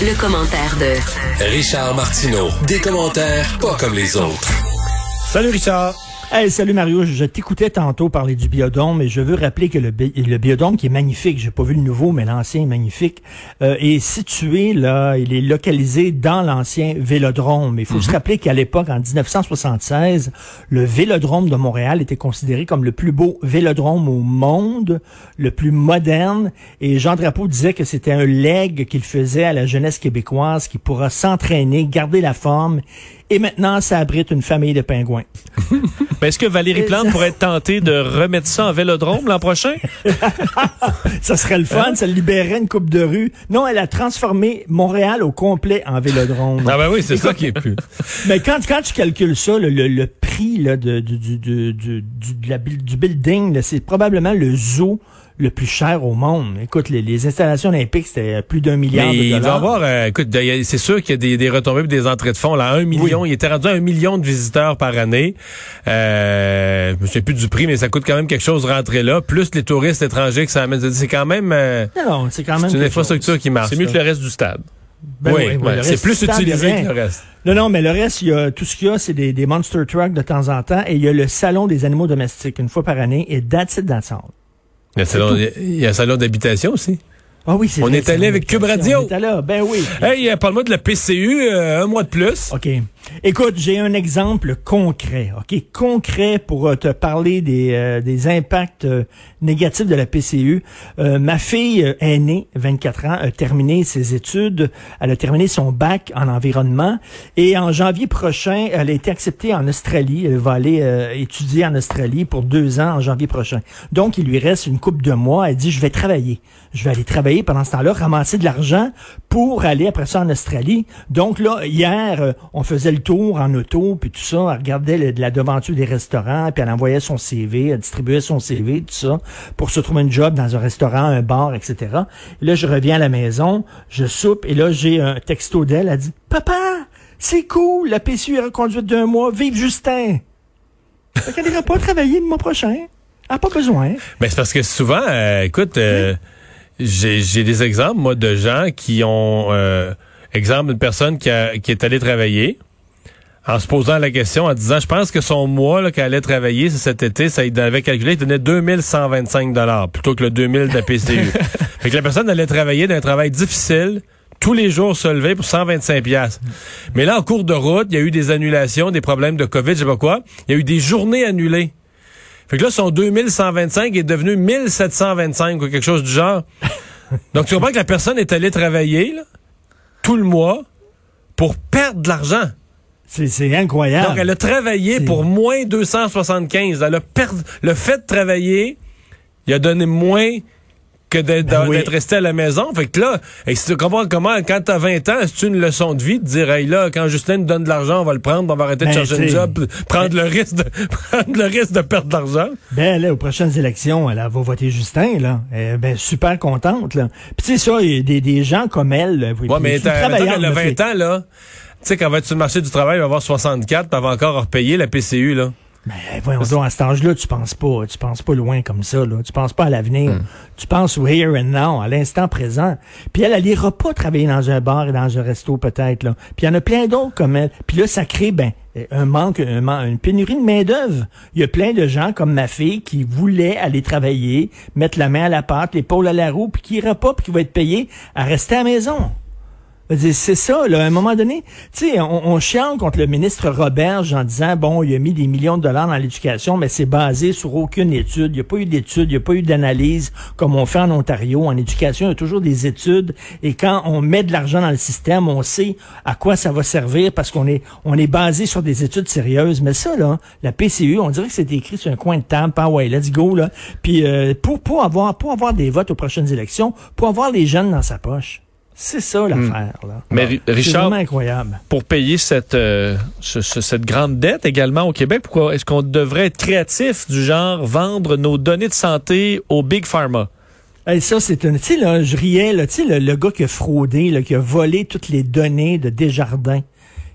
Le, le commentaire de Richard Martineau. Des commentaires pas comme les autres. Salut Richard. Hey, salut Mario, je t'écoutais tantôt parler du biodôme et je veux rappeler que le, bi- le biodôme qui est magnifique, j'ai pas vu le nouveau, mais l'ancien est magnifique, euh, est situé là, il est localisé dans l'ancien vélodrome. Il faut se rappeler qu'à l'époque, en 1976, le vélodrome de Montréal était considéré comme le plus beau vélodrome au monde, le plus moderne, et Jean Drapeau disait que c'était un leg qu'il faisait à la jeunesse québécoise qui pourra s'entraîner, garder la forme, et maintenant ça abrite une famille de pingouins. Ben, Est-ce que Valérie Plante pourrait être tentée de remettre ça en vélodrome l'an prochain? Ça serait le fun, ça libérait une coupe de rue. Non, elle a transformé Montréal au complet en vélodrome. Ah ben oui, c'est ça qui est plus. Mais quand, quand tu calcules ça, le, le- le prix là, de, du, du, du, du, du- de la bil- du building, c'est probablement le zoo le plus cher au monde. Écoute, les, les installations olympiques, c'était plus d'un milliard Mais de il dollars. va y avoir, euh, écoute, il y a- c'est sûr qu'il y a des, des retombées et des entrées de fonds. Là, un million, il était rendu à un million de visiteurs par année. Euh, je me souviens plus du prix, mais ça coûte quand même quelque chose de rentrer là. Plus les touristes étrangers que ça amène. C'est quand même euh, Non, non, c'est quand même c'est une chose. infrastructure qui marche. C'est mieux là. que le reste du stade. Ben oui, c'est plus utilisé il que le reste. Non, non, mais le reste, il y a tout ce qu'il y a, c'est des, des monster trucks de temps en temps, et il y a le salon des animaux domestiques une fois par année, et that's it, that's all. Il y a un salon- d'habitation aussi. Ah oui, c'est On vrai, est allé avec Cube on Radio. était là, ben oui. Hey, euh, parle-moi de la PCU, euh, un mois de plus. OK. Écoute, j'ai un exemple concret, OK? Concret pour euh, te parler des, euh, des impacts euh, négatifs de la PCU. Euh, ma fille aînée, 24 ans, a terminé ses études. Elle a terminé son bac en environnement. Et en janvier prochain, elle a été acceptée en Australie. Elle va aller euh, étudier en Australie pour deux ans en janvier prochain. Donc, il lui reste une coupe de mois. Elle dit, je vais travailler. Je vais aller travailler pendant ce temps-là, ramasser de l'argent pour aller après ça en Australie. Donc là, hier, euh, on faisait le tour en auto, puis tout ça, elle regardait le- de la devanture des restaurants, puis elle envoyait son CV, elle distribuait son CV, tout ça, pour se trouver un job dans un restaurant, un bar, etc. Et là, je reviens à la maison, je soupe, et là, j'ai un texto d'elle, elle dit, « Papa, c'est cool, la PCU est reconduite d'un mois, vive Justin! » Fait qu'elle n'ira pas travailler le mois prochain. Elle n'a pas besoin. Ben, c'est parce que souvent, euh, écoute, euh, j'ai des exemples, moi, de gens qui ont, euh, exemple, une personne qui, a- qui est allée travailler en se posant la question, en disant, je pense que son mois là, qu'elle allait travailler c'est cet été, ça il avait calculé, il donnait 2125 dollars plutôt que le 2000 de la PCU. fait que la personne allait travailler d'un travail difficile, tous les jours se lever pour 125 pièces. Mais là, en cours de route, il y a eu des annulations, des problèmes de COVID, je sais pas quoi. Il y a eu des journées annulées. Fait que là, son 2125 est devenu 1725 ou quelque chose du genre. Donc, tu comprends que la personne est allée travailler là, tout le mois pour perdre de l'argent. C'est- incroyable. Donc, elle a travaillé pour moins 275. Elle a perdu. Le fait de travailler, il a donné moins que d'être Ben oui. resté à la maison. Fait que là, et si tu comprends comment, quand t'as 20 ans, c'est une leçon de vie de dire, hey là, quand Justin nous donne de l'argent, on va le prendre, on va arrêter de Ben, chercher un job, prendre le risque de, prendre le risque de perdre de l'argent. Ben là, aux prochaines élections, elle, elle va voter Justin, là. Elle ben, super contente, là. Puis tu sais ça, il y a des, des gens comme elle. là, Ouais, mais qu'elle a là, 20 ans, là. Tu sais, quand elle va être sur le marché du travail, elle va avoir 64, puis elle va encore repayer la PCU, là. Mais voyons donc, à cet âge-là, tu penses pas, tu penses pas loin comme ça, là. Tu penses pas à l'avenir. Hmm. Tu penses au here and now, à l'instant présent. Puis elle, elle ira pas travailler dans un bar et dans un resto, peut-être, là. Puis il y en a plein d'autres comme elle. Puis là, ça crée, ben, un manque, un man- une pénurie de main-d'œuvre. Il y a plein de gens comme ma fille qui voulaient aller travailler, mettre la main à la pâte, l'épaule à la roue, puis qui ira pas, puis qui va être payé à rester à la maison. C'est ça, là, à un moment donné, tu sais, on, on contre le ministre Roberge en disant, bon, il a mis des millions de dollars dans l'éducation, mais c'est basé sur aucune étude. Il n'y a pas eu d'études, il n'y a pas eu d'analyse comme on fait en Ontario. En éducation, il y a toujours des études. Et quand on met de l'argent dans le système, on sait à quoi ça va servir parce qu'on est, on est basé sur des études sérieuses. Mais ça, là, la PCU, on dirait que c'est écrit sur un coin de table. Ah ouais, let's go, là. Puis euh, pour, pour, avoir, pour avoir des votes aux prochaines élections, pour avoir les jeunes dans sa poche. C'est ça l'affaire, là. Mais C'est Richard, vraiment incroyable. pour payer cette, euh, ce- ce- cette grande dette également au Québec, pourquoi est-ce qu'on devrait être créatif du genre vendre nos données de santé au Big Pharma? Hey, ça, c'est une. Tu sais, là, je riais, là, tu sais, le, le gars qui a fraudé, là, qui a volé toutes les données de Desjardins.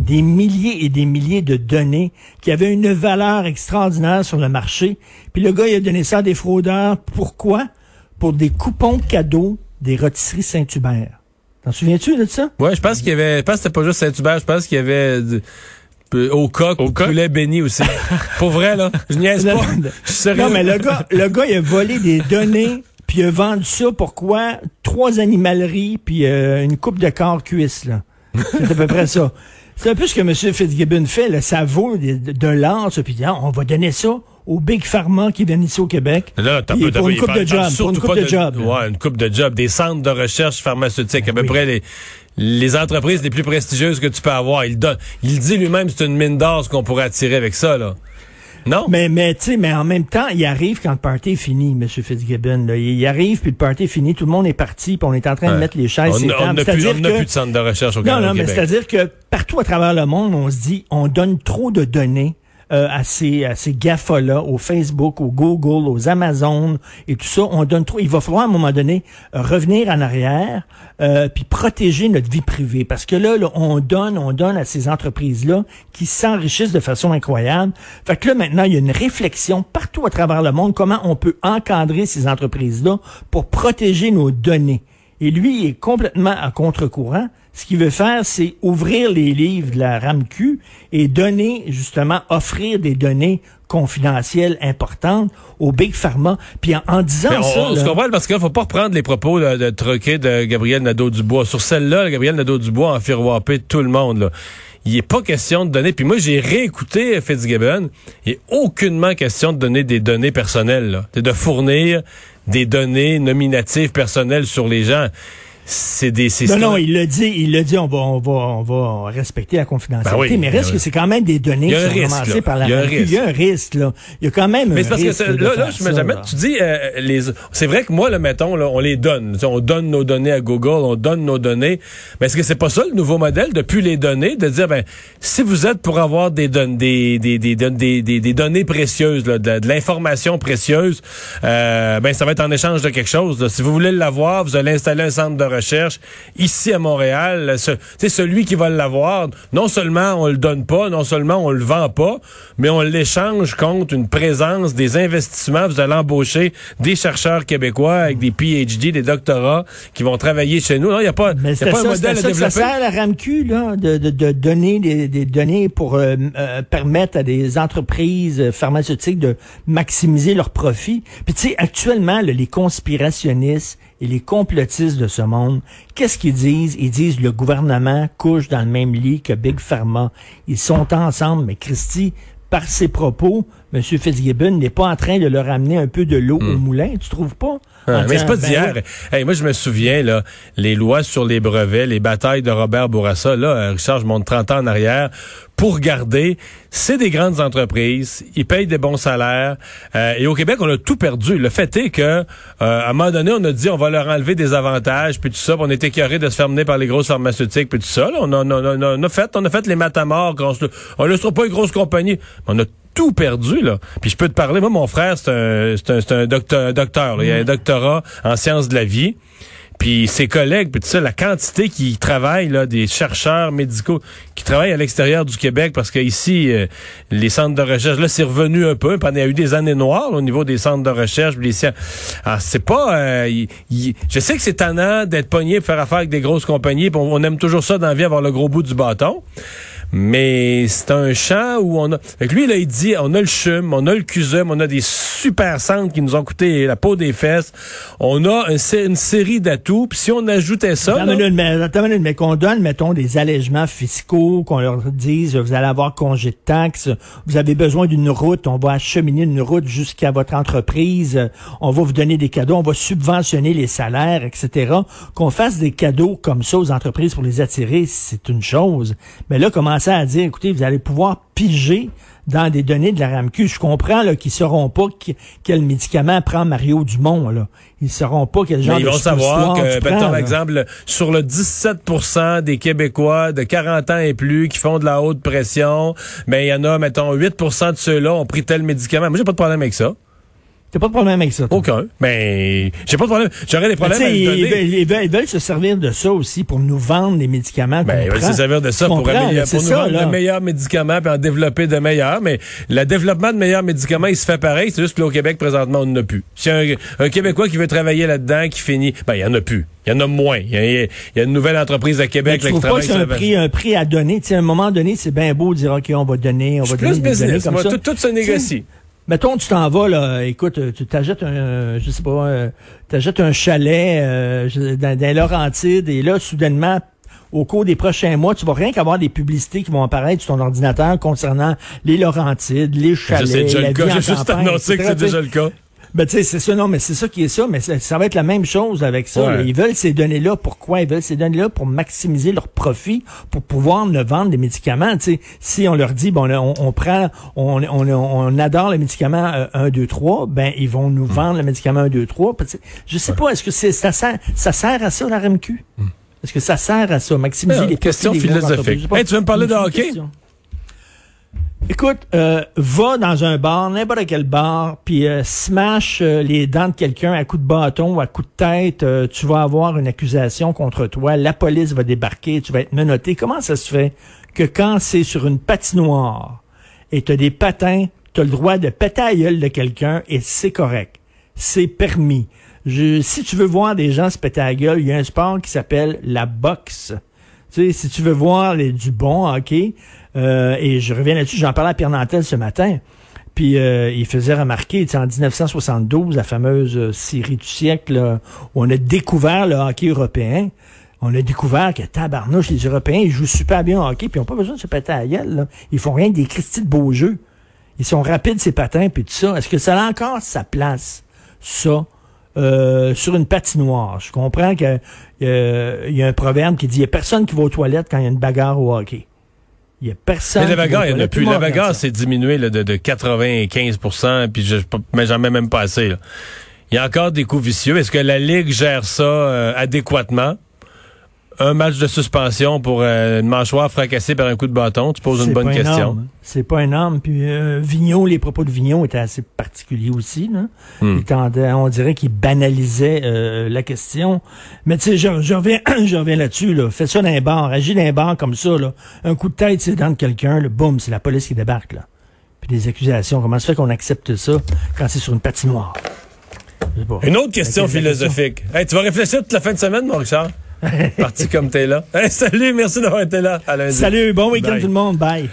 Des milliers et des milliers de données qui avaient une valeur extraordinaire sur le marché. Puis le gars, il a donné ça à des fraudeurs. Pourquoi? Pour des coupons cadeaux des rôtisseries Saint-Hubert. T'en souviens-tu de ça? Ouais, je pense qu'il y avait, je pense que c'était pas juste Saint-Hubert, je pense qu'il y avait de- peu- au coq, au poulet béni aussi. Pour vrai, là. Je niaise pas. Je suis sérieux. Non, mais le gars, le gars, il a volé des données, puis il a vendu ça pour quoi? Trois animaleries, puis euh, une coupe de corps cuisse, là. C'est à peu près ça. C'est un peu ce que M. Fitzgibbon fait, là. Ça vaut de, de, de l'or, ça, puis ah, on va donner ça aux Big Pharma qui viennent ici au Québec. Là, t'as pour pas- une coupe de job, pour une coupe de job. Ouais, une coupe de job. Des centres de recherche pharmaceutiques. À peu Oui. près les, les entreprises les plus prestigieuses que tu peux avoir. Il donne, il dit lui-même c'est une mine d'or ce qu'on pourrait attirer avec ça, là. Non? Mais, mais, tu sais, mais en même temps, il arrive quand le party est fini, M. Fitzgibbon. là. Il, arrive, puis le party est fini, tout le monde est parti, puis on est en train de mettre les chaises on n'a- on tables. n'a plus, que- plus de centre de recherche au, Non, Canada, non, au mais Québec. c'est-à-dire que partout à travers le monde, on se dit, on donne trop de données euh, à ces, à ces GAFA-là, au Facebook, au Google, aux Amazon et tout ça. On donne trop. Il va falloir à un moment donné euh, revenir en arrière euh, puis protéger notre vie privée. Parce que là, là, on donne, on donne à ces entreprises-là qui s'enrichissent de façon incroyable. Fait que là, maintenant, il y a une réflexion partout à travers le monde, comment on peut encadrer ces entreprises-là pour protéger nos données. Et lui il est complètement à contre-courant. Ce qu'il veut faire, c'est ouvrir les livres de la RAMQ et donner, justement, offrir des données confidentielles importantes aux Big Pharma. Puis en, en disant Mais on, ça... on se là- comprend parce qu'il faut pas reprendre les propos là, de troquer de Gabriel Nadeau-Dubois. Sur celle-là, Gabriel Nadeau-Dubois a fait tout le monde. Là. Il est pas question de donner. Puis moi, j'ai réécouté Fitzgibbon. Il est aucunement question de donner des données personnelles. Là. De fournir des données nominatives personnelles sur les gens. C'est des... c'est- Non, non, il l'a dit, il l'a dit, on va, on va, on va respecter la confidentialité, Ben oui, mais ben reste oui. que c'est quand même des données Il y a qui un sont risque, ramassées par la Il y a un RAMQ. risque. Il y a un risque, là. Il y a quand même Mais un c'est parce que risque là, là, je me jamais. Tu dis, euh, les, c'est vrai que moi, le mettons, là, on les donne. On donne nos données à Google, on donne nos données. Mais est-ce que c'est pas ça le nouveau modèle depuis les données, de dire, ben, si vous êtes pour avoir des données, des, des, des, des, des données précieuses, là, de, de l'information précieuse, euh, ben, ça va être en échange de quelque chose. là. Si vous voulez l'avoir, vous allez installer un centre de recherche ici à Montréal. Ce, tu sais, celui qui va l'avoir, non seulement on le donne pas, non seulement on le vend pas, mais on l'échange contre une présence, des investissements. Vous allez embaucher des chercheurs québécois avec des PhD, des doctorats qui vont travailler chez nous. Non, il n'y a pas, Mais y a c'est pas un ça, modèle c'est à ça que ça développer. sert la RAMQ, là, de, de, de donner des, des données pour euh, euh, permettre à des entreprises pharmaceutiques de maximiser leurs profits. Puis tu sais, actuellement, là, les conspirationnistes et les complotistes de ce monde, qu'est-ce qu'ils disent? Ils disent le gouvernement couche dans le même lit que Big Pharma. Ils sont ensemble, mais Christy, par ses propos, M. Fitzgibbon n'est pas en train de leur amener un peu de l'eau au moulin, tu trouves pas? Ah, mais c'est pas ben d'hier. oui, Hey, moi, je me souviens, là, les lois sur les brevets, les batailles de Robert Bourassa, là, euh, Richard, je monte 30 ans en arrière, pour garder, c'est des grandes entreprises, ils payent des bons salaires, euh, et au Québec, on a tout perdu. Le fait est que, euh, à un moment donné, on a dit, on va leur enlever des avantages, puis tout ça, puis on était écœurés de se faire mener par les grosses pharmaceutiques, puis tout ça, là, on, a, on, a, on a- on a fait, on a fait les matamors, on, on ne sera pas une grosse compagnie, mais on a tout perdu, là. Puis je peux te parler, moi, mon frère, c'est un, c'est un, c'est un docteur, un docteur là. il a un doctorat en sciences de la vie. Puis ses collègues, puis tout ça, la quantité qui travaillent, là, des chercheurs médicaux qui travaillent à l'extérieur du Québec, parce que ici, euh, les centres de recherche, là, c'est revenu un peu. Pendant, il y a eu des années noires là, au niveau des centres de recherche. puis Les. Alors, c'est pas... euh, je sais que c'est tannant d'être pogné pour faire affaire avec des grosses compagnies. puis on, on aime toujours ça dans la vie, avoir le gros bout du bâton. Mais c'est un champ où on a... Fait que lui, là, il dit, on a le CHUM, on a le CUSUM, on a des super centres qui nous ont coûté la peau des fesses. On a un une série d'atouts. Puis si on ajoutait ça... Attends là- une minute, mais, attends une minute, mais qu'on donne, mettons, des allègements fiscaux, qu'on leur dise, vous allez avoir congé de taxes, vous avez besoin d'une route, on va acheminer une route jusqu'à votre entreprise, on va vous donner des cadeaux, on va subventionner les salaires, etc. Qu'on fasse des cadeaux comme ça aux entreprises pour les attirer, c'est une chose. Mais là, commencer à dire, écoutez, vous allez pouvoir piger dans des données de la RAMQ. Je comprends là, qu'ils sauront pas qui- quel médicament prend Mario Dumont. Là. Ils sauront pas quel genre Mais ils de vont savoir que, ben, par exemple, sur le 17% des Québécois de 40 ans et plus qui font de la haute pression, ben il y en a, mettons, 8% de ceux-là ont pris tel médicament. Moi, j'ai pas de problème avec ça. T'as pas de problème avec ça. Aucun. Mais j'ai pas de problème. J'aurais des Mais problèmes à ils, donner. veulent, ils veulent- ils veulent se servir de ça aussi pour nous vendre les médicaments Ben, ils veulent se servir de ça pour, améliorer- là, pour nous ça, vendre de meilleurs médicaments puis en développer de meilleurs. Mais le développement de meilleurs médicaments, il se fait pareil. C'est juste que là, au Québec, présentement, on n'en a plus. Si un, un Québécois qui veut travailler là-dedans, qui finit, ben, il y en a plus. Il y en a moins. Il y a, il y a une nouvelle entreprise à Québec là, qui travaille un sur la- prix, un prix à donner? Tu sais, à un moment donné, c'est bien beau de dire, OK, on va donner, on va donner plus des business. comme Moi, ça. tout, tout se négocie. Mettons, tu t'en vas, là, écoute, euh, tu t'achètes un, je sais pas, euh, t'achètes un chalet euh, dans, dans Laurentides, et là, soudainement, au cours des prochains mois, tu vas rien qu'avoir des publicités qui vont apparaître sur ton ordinateur concernant les Laurentides, les Ça, chalets, c'est déjà la le cas. vie en campagne, annoncé que c'est déjà le cas. Ben, tu sais, c'est ça, non, mais c'est ça qui est ça, mais ça, ça va être la même chose avec ça. Ouais. Ils veulent ces données-là. Pourquoi? Ils veulent ces données-là pour maximiser leur profit, pour pouvoir nous vendre des médicaments. Tu sais, si on leur dit, bon, on, on prend, on, on, on adore le médicament euh, 1, 2, 3, ben, ils vont nous vendre le médicament 1, 2, 3. Parce que Je sais pas, est-ce que c'est, ça sert, ça sert à ça, la RMQ? Est-ce que ça sert à ça, maximiser Ah, les question profits philosophique. Hey, tu veux me parler de hockey? question. Écoute, euh, va dans un bar, n'importe quel bar, puis euh, smash euh, les dents de quelqu'un à coup de bâton ou à coup de tête, euh, tu vas avoir une accusation contre toi, la police va débarquer, tu vas être menotté. Comment ça se fait que quand c'est sur une patinoire et tu as des patins, tu as le droit de péter à gueule de quelqu'un et c'est correct. C'est permis. Je, si tu veux voir des gens se péter à gueule, il y a un sport qui s'appelle la boxe. Si tu veux voir les, du bon hockey, euh, et je reviens là-dessus, j'en parlais à Pierre Nantel ce matin, puis euh, il faisait remarquer, en 1972, la fameuse euh, série du siècle, où on a découvert le hockey européen, on a découvert que tabarnouche, les Européens, ils jouent super bien au hockey, puis ils n'ont pas besoin de se péter à la. Ils font rien que des Christy de beaux jeux. Ils sont rapides, ces patins, puis tout ça. Est-ce que ça a encore sa place, ça, euh, sur une patinoire? Je comprends que euh, il y a un proverbe qui dit il n'y a personne qui va aux toilettes quand il y a une bagarre au hockey. Il n'y a personne. Mais la qui va aux bagarre, il n'y en a plus. La bagarre ça. s'est diminué là, de, de 95% puis je, mais j'en mets même pas assez. là. Il y a encore des coups vicieux. Est-ce que la Ligue gère ça euh, adéquatement? Un match de suspension pour euh, une mâchoire fracassée par un coup de bâton? Tu poses une C'est bonne pas question. énorme. C'est pas énorme. Puis euh, Vigneault, les propos de Vigneault étaient assez particuliers aussi. Là. Hmm. Il tendait- on dirait qu'il banalisait euh, la question. Mais tu sais, je, je reviens, je reviens là-dessus. Là. Fais ça dans un bar, agis dans un bar comme ça. Là. Un coup de tête, c'est dans quelqu'un. Boum, c'est la police qui débarque. Là. Puis des accusations. Comment se fait qu'on accepte ça quand c'est sur une patinoire? Une autre question philosophique. Hey, tu vas réfléchir toute la fin de semaine, mon Richard? Parti comme t'es là. Hey, salut, merci d'avoir été là. À lundi. Salut, bon week-end tout le monde. Bye.